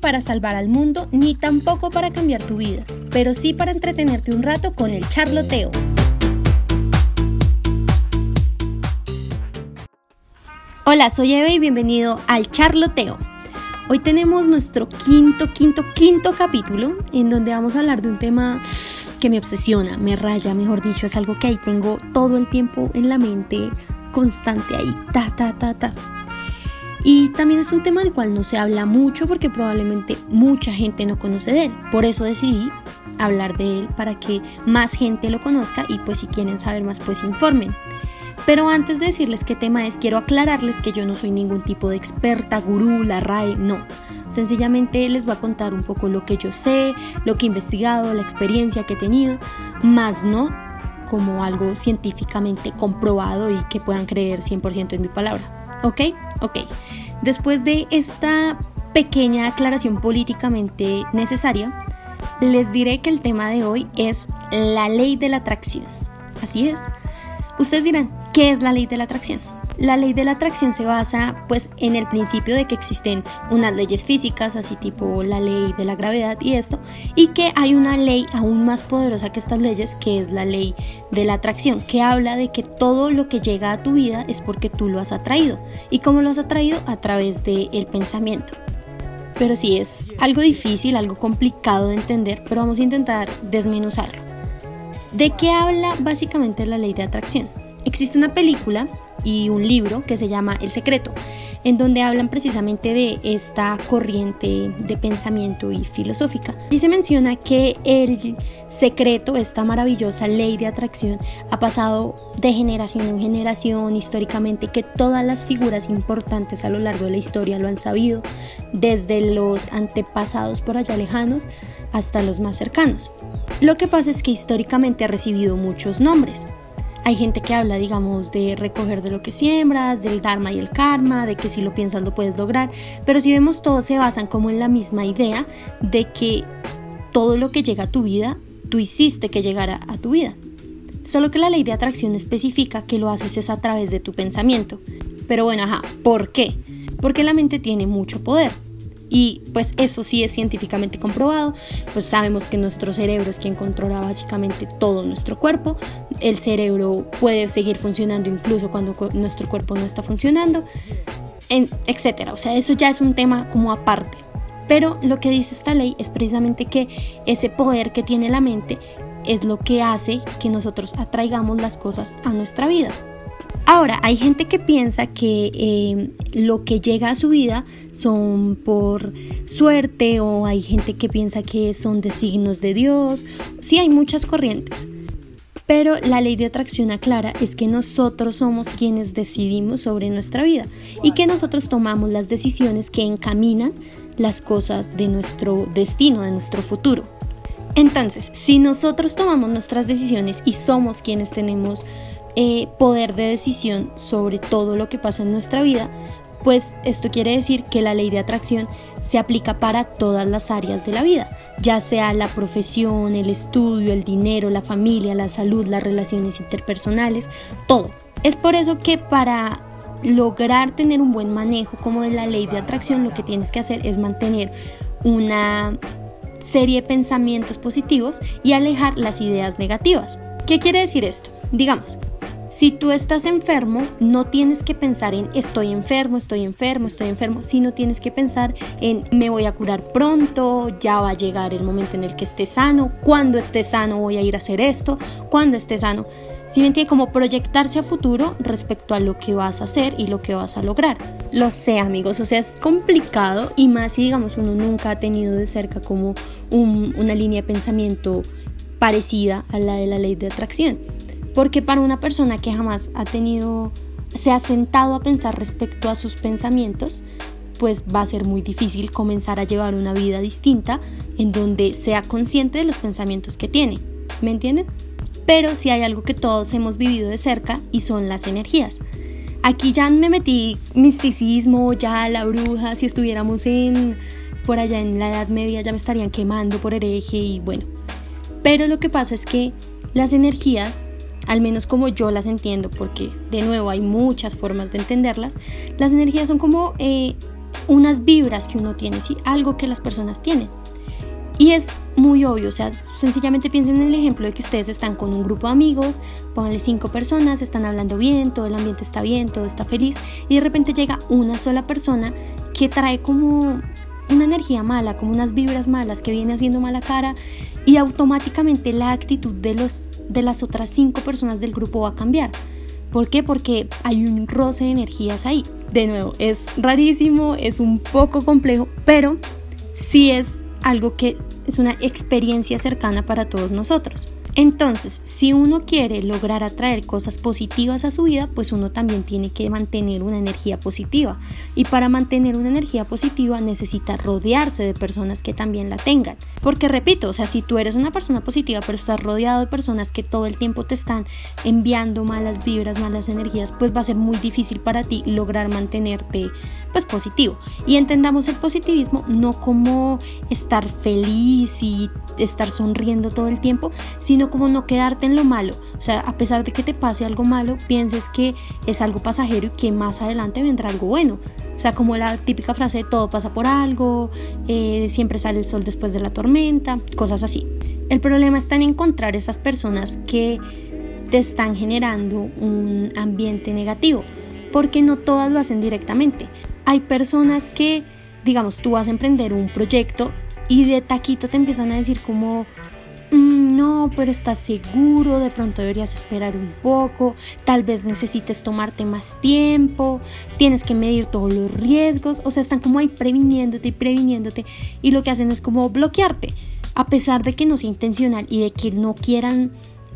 para salvar al mundo ni tampoco para cambiar tu vida, pero sí para entretenerte un rato con el charloteo. Hola, soy Eve y bienvenido al charloteo. Hoy tenemos nuestro quinto, quinto, quinto capítulo en donde vamos a hablar de un tema que me obsesiona, me raya, mejor dicho, es algo que ahí tengo todo el tiempo en la mente, constante ahí, ta, ta, ta, ta. Y también es un tema del cual no se habla mucho porque probablemente mucha gente no conoce de él. Por eso decidí hablar de él para que más gente lo conozca y pues si quieren saber más pues informen. Pero antes de decirles qué tema es, quiero aclararles que yo no soy ningún tipo de experta, gurú, la RAE, no. Sencillamente les voy a contar un poco lo que yo sé, lo que he investigado, la experiencia que he tenido, más no como algo científicamente comprobado y que puedan creer 100% en mi palabra. ¿Ok? Ok. Después de esta pequeña aclaración políticamente necesaria, les diré que el tema de hoy es la ley de la atracción. Así es. Ustedes dirán, ¿qué es la ley de la atracción? La ley de la atracción se basa pues en el principio de que existen unas leyes físicas, así tipo la ley de la gravedad y esto, y que hay una ley aún más poderosa que estas leyes, que es la ley de la atracción, que habla de que todo lo que llega a tu vida es porque tú lo has atraído. ¿Y cómo lo has atraído? A través del pensamiento. Pero sí es algo difícil, algo complicado de entender, pero vamos a intentar desmenuzarlo. ¿De qué habla básicamente la ley de atracción? Existe una película y un libro que se llama El Secreto, en donde hablan precisamente de esta corriente de pensamiento y filosófica. Y se menciona que el secreto, esta maravillosa ley de atracción, ha pasado de generación en generación históricamente, que todas las figuras importantes a lo largo de la historia lo han sabido, desde los antepasados por allá lejanos hasta los más cercanos. Lo que pasa es que históricamente ha recibido muchos nombres. Hay gente que habla, digamos, de recoger de lo que siembras, del dharma y el karma, de que si lo piensas lo puedes lograr, pero si vemos todos se basan como en la misma idea de que todo lo que llega a tu vida, tú hiciste que llegara a tu vida. Solo que la ley de atracción especifica que lo haces es a través de tu pensamiento. Pero bueno, ajá, ¿por qué? Porque la mente tiene mucho poder. Y pues eso sí es científicamente comprobado, pues sabemos que nuestro cerebro es quien controla básicamente todo nuestro cuerpo, el cerebro puede seguir funcionando incluso cuando nuestro cuerpo no está funcionando, etcétera. O sea, eso ya es un tema como aparte. Pero lo que dice esta ley es precisamente que ese poder que tiene la mente es lo que hace que nosotros atraigamos las cosas a nuestra vida. Ahora, hay gente que piensa que eh, lo que llega a su vida son por suerte o hay gente que piensa que son designos de Dios. Sí, hay muchas corrientes. Pero la ley de atracción aclara es que nosotros somos quienes decidimos sobre nuestra vida y que nosotros tomamos las decisiones que encaminan las cosas de nuestro destino, de nuestro futuro. Entonces, si nosotros tomamos nuestras decisiones y somos quienes tenemos eh, poder de decisión sobre todo lo que pasa en nuestra vida, pues esto quiere decir que la ley de atracción se aplica para todas las áreas de la vida, ya sea la profesión, el estudio, el dinero, la familia, la salud, las relaciones interpersonales, todo. Es por eso que para lograr tener un buen manejo como de la ley de atracción, lo que tienes que hacer es mantener una serie de pensamientos positivos y alejar las ideas negativas. ¿Qué quiere decir esto? Digamos, si tú estás enfermo, no tienes que pensar en estoy enfermo, estoy enfermo, estoy enfermo, sino tienes que pensar en me voy a curar pronto, ya va a llegar el momento en el que esté sano, cuando esté sano voy a ir a hacer esto, cuando esté sano. Si como proyectarse a futuro respecto a lo que vas a hacer y lo que vas a lograr. Lo sé amigos, o sea, es complicado y más si digamos uno nunca ha tenido de cerca como una línea de pensamiento parecida a la de la ley de atracción. Porque para una persona que jamás ha tenido, se ha sentado a pensar respecto a sus pensamientos, pues va a ser muy difícil comenzar a llevar una vida distinta en donde sea consciente de los pensamientos que tiene. ¿Me entienden? Pero sí hay algo que todos hemos vivido de cerca y son las energías. Aquí ya me metí misticismo, ya la bruja, si estuviéramos en por allá en la Edad Media ya me estarían quemando por hereje y bueno. Pero lo que pasa es que las energías al menos como yo las entiendo, porque de nuevo hay muchas formas de entenderlas, las energías son como eh, unas vibras que uno tiene, ¿sí? algo que las personas tienen. Y es muy obvio, o sea, sencillamente piensen en el ejemplo de que ustedes están con un grupo de amigos, pónganle cinco personas, están hablando bien, todo el ambiente está bien, todo está feliz, y de repente llega una sola persona que trae como una energía mala, como unas vibras malas que viene haciendo mala cara y automáticamente la actitud de, los, de las otras cinco personas del grupo va a cambiar. ¿Por qué? Porque hay un roce de energías ahí. De nuevo, es rarísimo, es un poco complejo, pero sí es algo que es una experiencia cercana para todos nosotros. Entonces, si uno quiere lograr atraer cosas positivas a su vida, pues uno también tiene que mantener una energía positiva. Y para mantener una energía positiva necesita rodearse de personas que también la tengan. Porque repito, o sea, si tú eres una persona positiva, pero estás rodeado de personas que todo el tiempo te están enviando malas vibras, malas energías, pues va a ser muy difícil para ti lograr mantenerte pues positivo. Y entendamos el positivismo no como estar feliz y estar sonriendo todo el tiempo, sino como no quedarte en lo malo. O sea, a pesar de que te pase algo malo, pienses que es algo pasajero y que más adelante vendrá algo bueno. O sea, como la típica frase de todo pasa por algo, eh, siempre sale el sol después de la tormenta, cosas así. El problema está en encontrar esas personas que te están generando un ambiente negativo, porque no todas lo hacen directamente. Hay personas que, digamos, tú vas a emprender un proyecto y de taquito te empiezan a decir como, no, pero estás seguro, de pronto deberías esperar un poco, tal vez necesites tomarte más tiempo, tienes que medir todos los riesgos, o sea, están como ahí previniéndote y previniéndote y lo que hacen es como bloquearte, a pesar de que no sea intencional y de que no quieran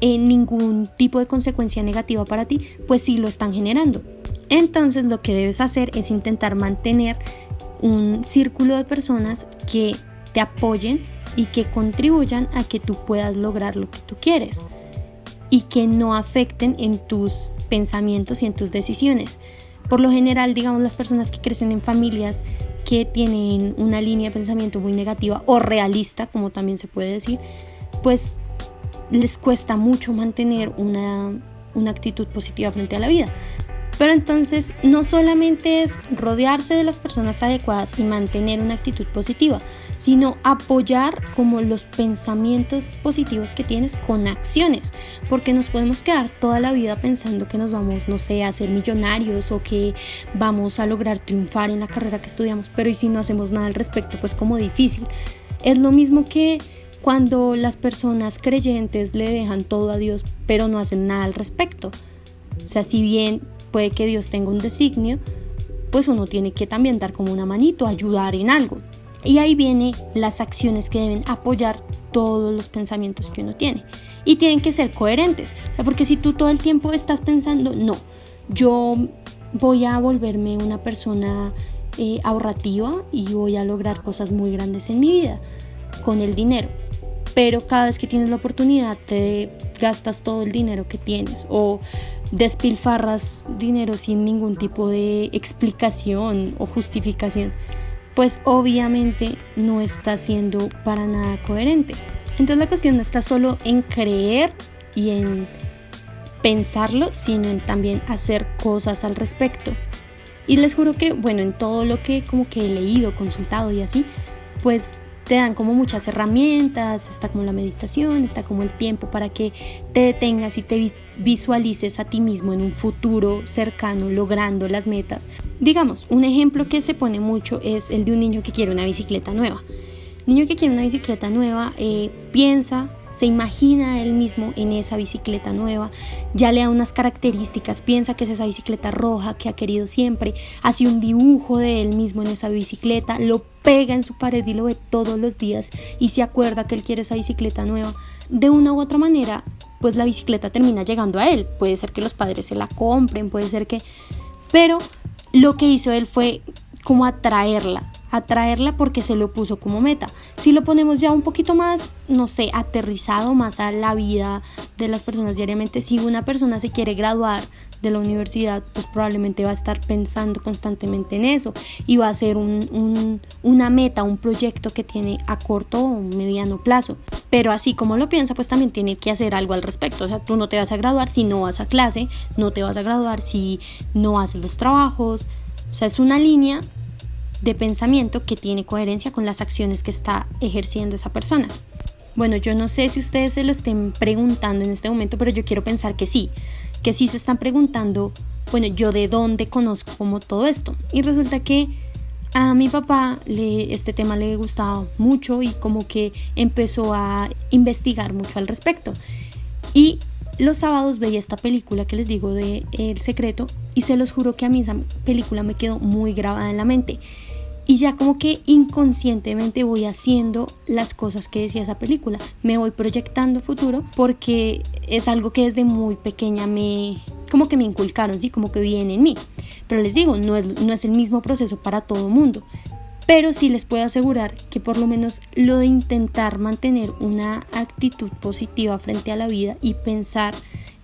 eh, ningún tipo de consecuencia negativa para ti, pues sí lo están generando. Entonces lo que debes hacer es intentar mantener un círculo de personas que te apoyen y que contribuyan a que tú puedas lograr lo que tú quieres y que no afecten en tus pensamientos y en tus decisiones. Por lo general, digamos, las personas que crecen en familias que tienen una línea de pensamiento muy negativa o realista, como también se puede decir, pues les cuesta mucho mantener una, una actitud positiva frente a la vida. Pero entonces no solamente es rodearse de las personas adecuadas y mantener una actitud positiva, sino apoyar como los pensamientos positivos que tienes con acciones, porque nos podemos quedar toda la vida pensando que nos vamos, no sé, a ser millonarios o que vamos a lograr triunfar en la carrera que estudiamos, pero y si no hacemos nada al respecto, pues como difícil. Es lo mismo que cuando las personas creyentes le dejan todo a Dios, pero no hacen nada al respecto. O sea, si bien puede que Dios tenga un designio, pues uno tiene que también dar como una manito, ayudar en algo. Y ahí vienen las acciones que deben apoyar todos los pensamientos que uno tiene. Y tienen que ser coherentes. Porque si tú todo el tiempo estás pensando, no, yo voy a volverme una persona eh, ahorrativa y voy a lograr cosas muy grandes en mi vida con el dinero. Pero cada vez que tienes la oportunidad te gastas todo el dinero que tienes o despilfarras dinero sin ningún tipo de explicación o justificación, pues obviamente no está siendo para nada coherente. Entonces la cuestión no está solo en creer y en pensarlo, sino en también hacer cosas al respecto. Y les juro que, bueno, en todo lo que como que he leído, consultado y así, pues te dan como muchas herramientas, está como la meditación, está como el tiempo para que te detengas y te visualices a ti mismo en un futuro cercano logrando las metas. Digamos, un ejemplo que se pone mucho es el de un niño que quiere una bicicleta nueva. niño que quiere una bicicleta nueva eh, piensa se imagina él mismo en esa bicicleta nueva, ya le da unas características, piensa que es esa bicicleta roja que ha querido siempre, hace un dibujo de él mismo en esa bicicleta, lo pega en su pared y lo ve todos los días y se acuerda que él quiere esa bicicleta nueva. De una u otra manera, pues la bicicleta termina llegando a él. Puede ser que los padres se la compren, puede ser que... Pero lo que hizo él fue como atraerla, atraerla porque se lo puso como meta. Si lo ponemos ya un poquito más, no sé, aterrizado más a la vida de las personas diariamente, si una persona se quiere graduar de la universidad, pues probablemente va a estar pensando constantemente en eso y va a ser un, una meta, un proyecto que tiene a corto o mediano plazo. Pero así como lo piensa, pues también tiene que hacer algo al respecto. O sea, tú no te vas a graduar si no vas a clase, no te vas a graduar si no haces los trabajos. O sea, es una línea de pensamiento que tiene coherencia con las acciones que está ejerciendo esa persona. Bueno, yo no sé si ustedes se lo estén preguntando en este momento, pero yo quiero pensar que sí, que sí se están preguntando, bueno, yo de dónde conozco como todo esto. Y resulta que a mi papá le, este tema le gustaba mucho y como que empezó a investigar mucho al respecto. Y los sábados veía esta película que les digo de El Secreto y se los juro que a mí esa película me quedó muy grabada en la mente. Y ya como que inconscientemente voy haciendo las cosas que decía esa película. Me voy proyectando futuro porque es algo que desde muy pequeña me, como que me inculcaron, ¿sí? como que viene en mí. Pero les digo, no es, no es el mismo proceso para todo mundo pero sí les puedo asegurar que por lo menos lo de intentar mantener una actitud positiva frente a la vida y pensar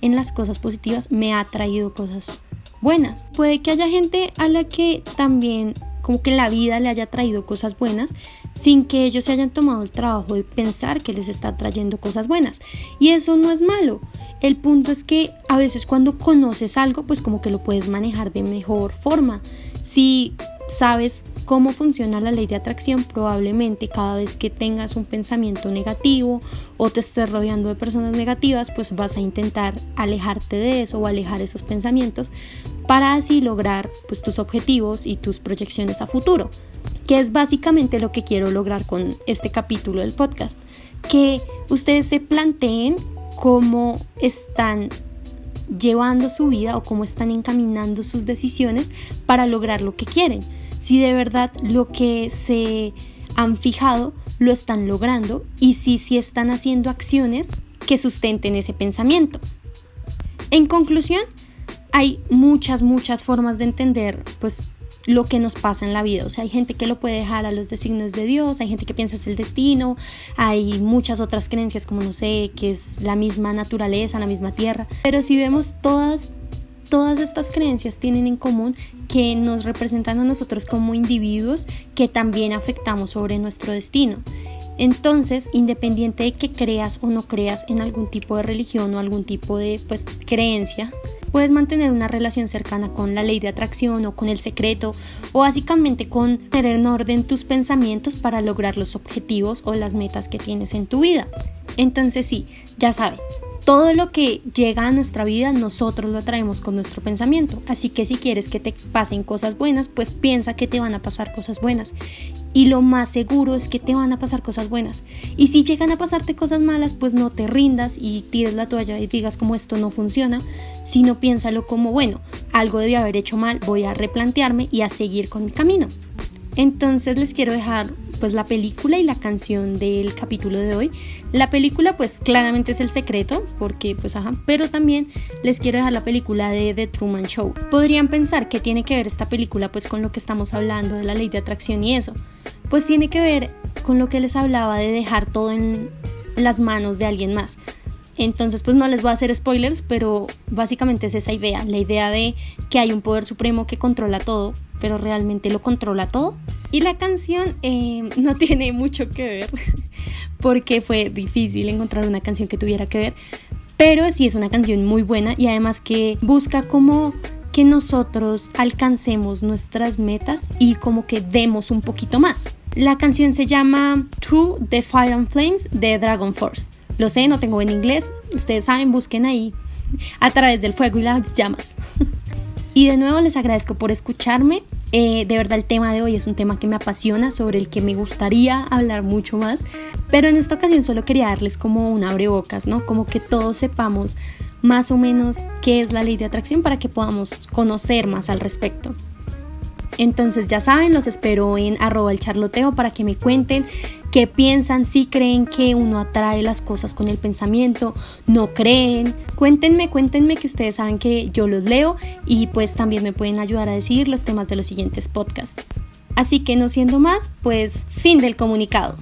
en las cosas positivas me ha traído cosas buenas. Puede que haya gente a la que también como que la vida le haya traído cosas buenas sin que ellos se hayan tomado el trabajo de pensar que les está trayendo cosas buenas. Y eso no es malo. El punto es que a veces cuando conoces algo, pues como que lo puedes manejar de mejor forma. Si sabes cómo funciona la ley de atracción, probablemente cada vez que tengas un pensamiento negativo o te estés rodeando de personas negativas, pues vas a intentar alejarte de eso o alejar esos pensamientos para así lograr pues, tus objetivos y tus proyecciones a futuro, que es básicamente lo que quiero lograr con este capítulo del podcast, que ustedes se planteen cómo están llevando su vida o cómo están encaminando sus decisiones para lograr lo que quieren. Si de verdad lo que se han fijado lo están logrando y si, si están haciendo acciones que sustenten ese pensamiento. En conclusión, hay muchas, muchas formas de entender pues lo que nos pasa en la vida. O sea, hay gente que lo puede dejar a los designios de Dios, hay gente que piensa es el destino, hay muchas otras creencias como no sé, que es la misma naturaleza, la misma tierra. Pero si vemos todas, todas estas creencias tienen en común que nos representan a nosotros como individuos que también afectamos sobre nuestro destino. Entonces, independiente de que creas o no creas en algún tipo de religión o algún tipo de pues, creencia, puedes mantener una relación cercana con la ley de atracción o con el secreto o básicamente con tener en orden tus pensamientos para lograr los objetivos o las metas que tienes en tu vida. Entonces sí, ya saben, todo lo que llega a nuestra vida nosotros lo atraemos con nuestro pensamiento. Así que si quieres que te pasen cosas buenas, pues piensa que te van a pasar cosas buenas. Y lo más seguro es que te van a pasar cosas buenas. Y si llegan a pasarte cosas malas, pues no te rindas y tires la toalla y digas como esto no funciona, sino piénsalo como, bueno, algo debí haber hecho mal, voy a replantearme y a seguir con mi camino. Entonces les quiero dejar pues la película y la canción del capítulo de hoy. La película pues claramente es el secreto, porque pues ajá, pero también les quiero dejar la película de The Truman Show. Podrían pensar que tiene que ver esta película pues con lo que estamos hablando de la ley de atracción y eso. Pues tiene que ver con lo que les hablaba de dejar todo en las manos de alguien más. Entonces, pues no les voy a hacer spoilers, pero básicamente es esa idea, la idea de que hay un poder supremo que controla todo, pero realmente lo controla todo. Y la canción eh, no tiene mucho que ver, porque fue difícil encontrar una canción que tuviera que ver, pero sí es una canción muy buena y además que busca como que nosotros alcancemos nuestras metas y como que demos un poquito más. La canción se llama Through the Fire and Flames de Dragon Force. Lo sé, no tengo en inglés. Ustedes saben, busquen ahí a través del fuego y las llamas. y de nuevo les agradezco por escucharme. Eh, de verdad el tema de hoy es un tema que me apasiona, sobre el que me gustaría hablar mucho más. Pero en esta ocasión solo quería darles como un abrebocas, ¿no? Como que todos sepamos más o menos qué es la ley de atracción para que podamos conocer más al respecto. Entonces ya saben, los espero en arroba el charloteo para que me cuenten qué piensan, si creen que uno atrae las cosas con el pensamiento, no creen. Cuéntenme, cuéntenme que ustedes saben que yo los leo y pues también me pueden ayudar a decidir los temas de los siguientes podcasts. Así que no siendo más, pues fin del comunicado.